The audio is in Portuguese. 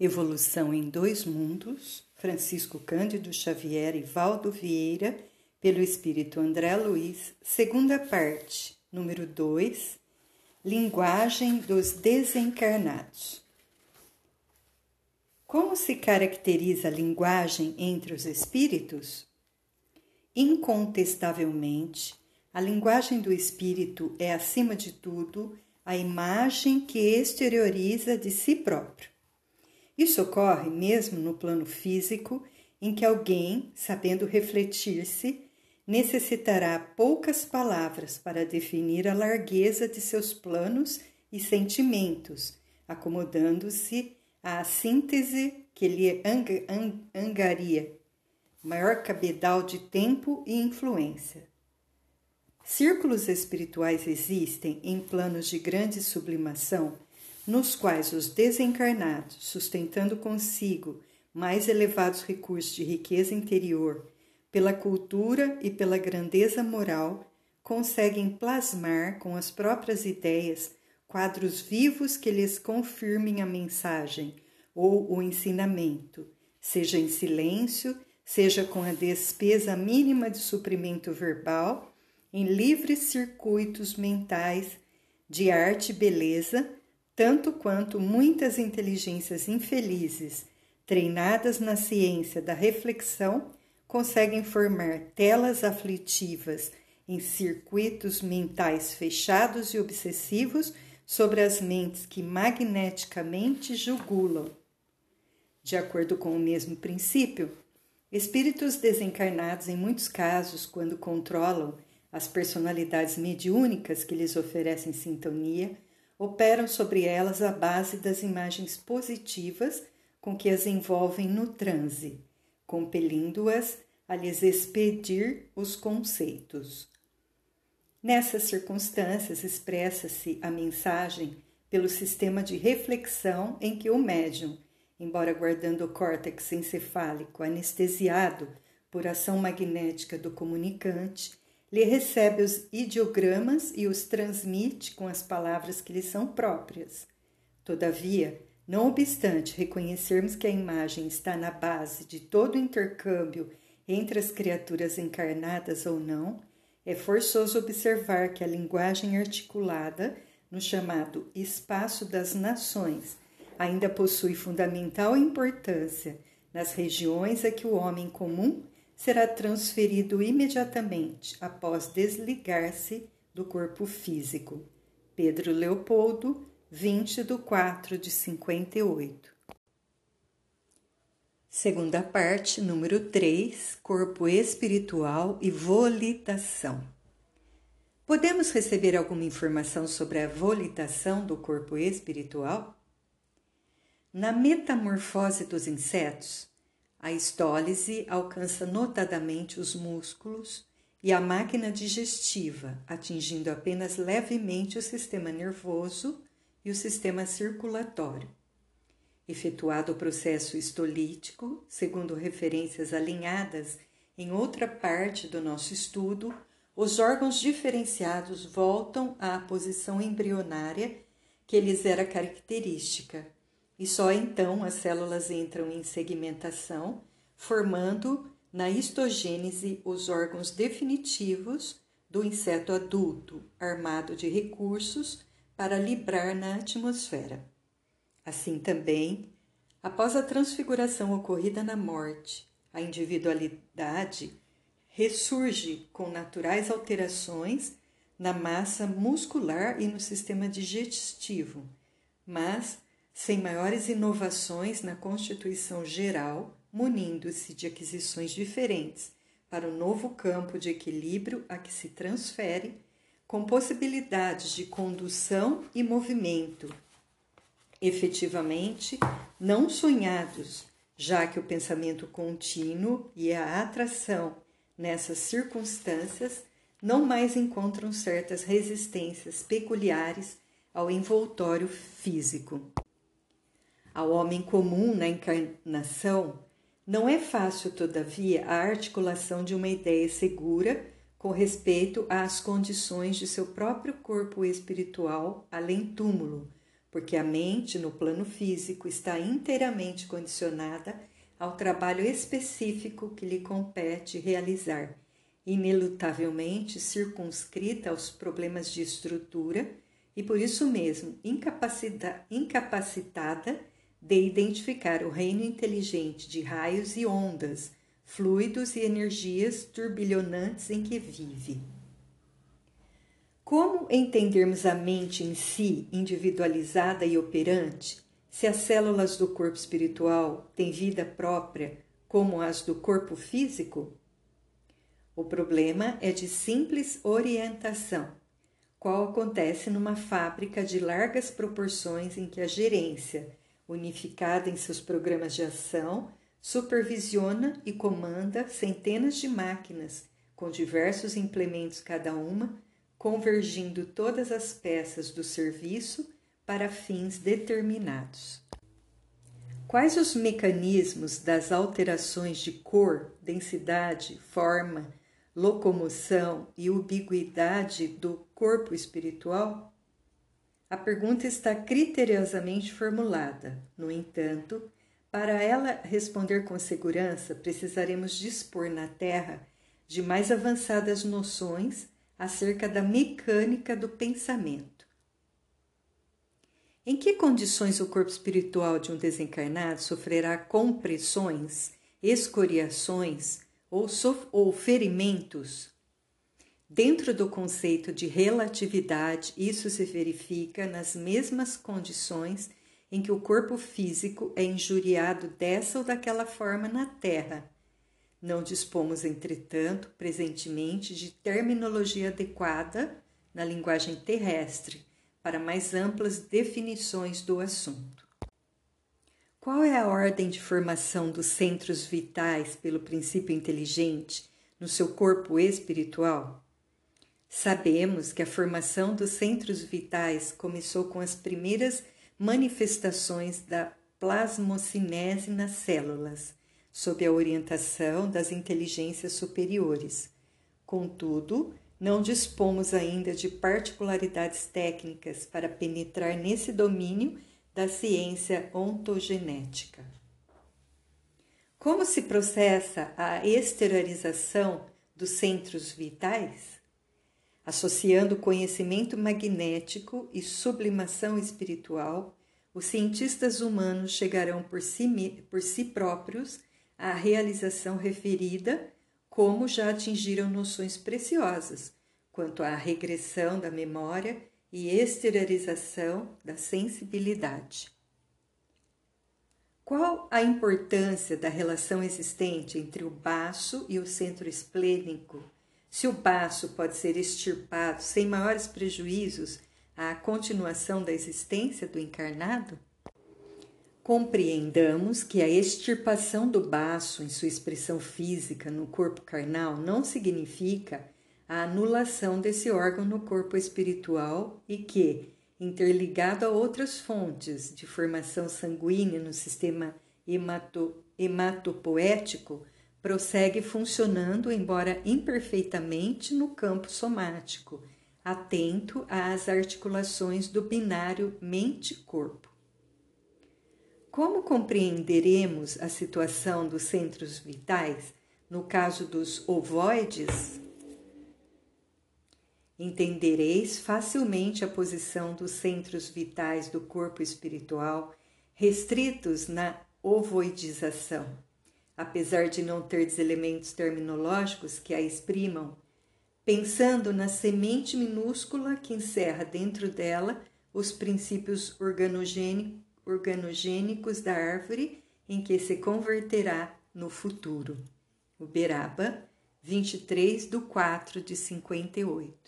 Evolução em Dois Mundos, Francisco Cândido Xavier e Valdo Vieira, pelo Espírito André Luiz, segunda parte, número 2, Linguagem dos Desencarnados. Como se caracteriza a linguagem entre os espíritos? Incontestavelmente, a linguagem do espírito é, acima de tudo, a imagem que exterioriza de si próprio. Isso ocorre mesmo no plano físico, em que alguém, sabendo refletir-se, necessitará poucas palavras para definir a largueza de seus planos e sentimentos, acomodando-se à síntese que lhe angaria maior cabedal de tempo e influência. Círculos espirituais existem em planos de grande sublimação nos quais os desencarnados, sustentando consigo mais elevados recursos de riqueza interior, pela cultura e pela grandeza moral, conseguem plasmar com as próprias ideias quadros vivos que lhes confirmem a mensagem ou o ensinamento, seja em silêncio, seja com a despesa mínima de suprimento verbal, em livres circuitos mentais de arte e beleza tanto quanto muitas inteligências infelizes, treinadas na ciência da reflexão, conseguem formar telas aflitivas em circuitos mentais fechados e obsessivos sobre as mentes que magneticamente jugulam. De acordo com o mesmo princípio, espíritos desencarnados, em muitos casos, quando controlam as personalidades mediúnicas que lhes oferecem sintonia, operam sobre elas a base das imagens positivas com que as envolvem no transe, compelindo-as a lhes expedir os conceitos. Nessas circunstâncias, expressa-se a mensagem pelo sistema de reflexão em que o médium, embora guardando o córtex encefálico anestesiado por ação magnética do comunicante, lhe recebe os ideogramas e os transmite com as palavras que lhe são próprias. Todavia, não obstante reconhecermos que a imagem está na base de todo o intercâmbio entre as criaturas encarnadas ou não, é forçoso observar que a linguagem articulada, no chamado espaço das nações, ainda possui fundamental importância nas regiões a que o homem comum será transferido imediatamente após desligar-se do corpo físico. Pedro Leopoldo, 20 de 4 de 58. Segunda parte, número 3, corpo espiritual e volitação. Podemos receber alguma informação sobre a volitação do corpo espiritual? Na metamorfose dos insetos, a estólise alcança notadamente os músculos e a máquina digestiva, atingindo apenas levemente o sistema nervoso e o sistema circulatório. Efetuado o processo estolítico, segundo referências alinhadas em outra parte do nosso estudo, os órgãos diferenciados voltam à posição embrionária que lhes era característica e só então as células entram em segmentação, formando na histogênese os órgãos definitivos do inseto adulto, armado de recursos para librar na atmosfera. Assim também, após a transfiguração ocorrida na morte, a individualidade ressurge com naturais alterações na massa muscular e no sistema digestivo, mas sem maiores inovações na Constituição Geral, munindo-se de aquisições diferentes para o novo campo de equilíbrio a que se transfere, com possibilidades de condução e movimento, efetivamente não sonhados, já que o pensamento contínuo e a atração nessas circunstâncias não mais encontram certas resistências peculiares ao envoltório físico. Ao homem comum na encarnação, não é fácil, todavia, a articulação de uma ideia segura com respeito às condições de seu próprio corpo espiritual além túmulo, porque a mente no plano físico está inteiramente condicionada ao trabalho específico que lhe compete realizar, inelutavelmente circunscrita aos problemas de estrutura e por isso mesmo incapacitada de identificar o reino inteligente de raios e ondas, fluidos e energias turbilhonantes em que vive. Como entendermos a mente em si, individualizada e operante, se as células do corpo espiritual têm vida própria como as do corpo físico? O problema é de simples orientação, qual acontece numa fábrica de largas proporções em que a gerência, unificada em seus programas de ação, supervisiona e comanda centenas de máquinas com diversos implementos cada uma convergindo todas as peças do serviço para fins determinados. Quais os mecanismos das alterações de cor, densidade, forma, locomoção e ubiguidade do corpo espiritual? A pergunta está criteriosamente formulada. No entanto, para ela responder com segurança, precisaremos dispor na Terra de mais avançadas noções acerca da mecânica do pensamento. Em que condições o corpo espiritual de um desencarnado sofrerá compressões, escoriações ou, ou ferimentos? Dentro do conceito de relatividade, isso se verifica nas mesmas condições em que o corpo físico é injuriado dessa ou daquela forma na Terra não dispomos, entretanto, presentemente de terminologia adequada na linguagem terrestre para mais amplas definições do assunto. Qual é a ordem de formação dos centros vitais pelo princípio inteligente no seu corpo espiritual? Sabemos que a formação dos centros vitais começou com as primeiras manifestações da plasmocinese nas células sob a orientação das inteligências superiores. Contudo, não dispomos ainda de particularidades técnicas para penetrar nesse domínio da ciência ontogenética. Como se processa a exteriorização dos centros vitais? Associando conhecimento magnético e sublimação espiritual, os cientistas humanos chegarão por si, por si próprios à realização referida, como já atingiram noções preciosas quanto à regressão da memória e exteriorização da sensibilidade. Qual a importância da relação existente entre o baço e o centro esplênico? Se o baço pode ser extirpado sem maiores prejuízos à continuação da existência do encarnado? Compreendamos que a extirpação do baço em sua expressão física no corpo carnal não significa a anulação desse órgão no corpo espiritual e que, interligado a outras fontes de formação sanguínea no sistema hemato, hematopoético, prossegue funcionando, embora imperfeitamente, no campo somático, atento às articulações do binário mente-corpo. Como compreenderemos a situação dos centros vitais no caso dos ovoides? Entendereis facilmente a posição dos centros vitais do corpo espiritual restritos na ovoidização, apesar de não ter elementos terminológicos que a exprimam, pensando na semente minúscula que encerra dentro dela os princípios organogênicos da árvore em que se converterá no futuro. Uberaba, 23 de 4 de 58.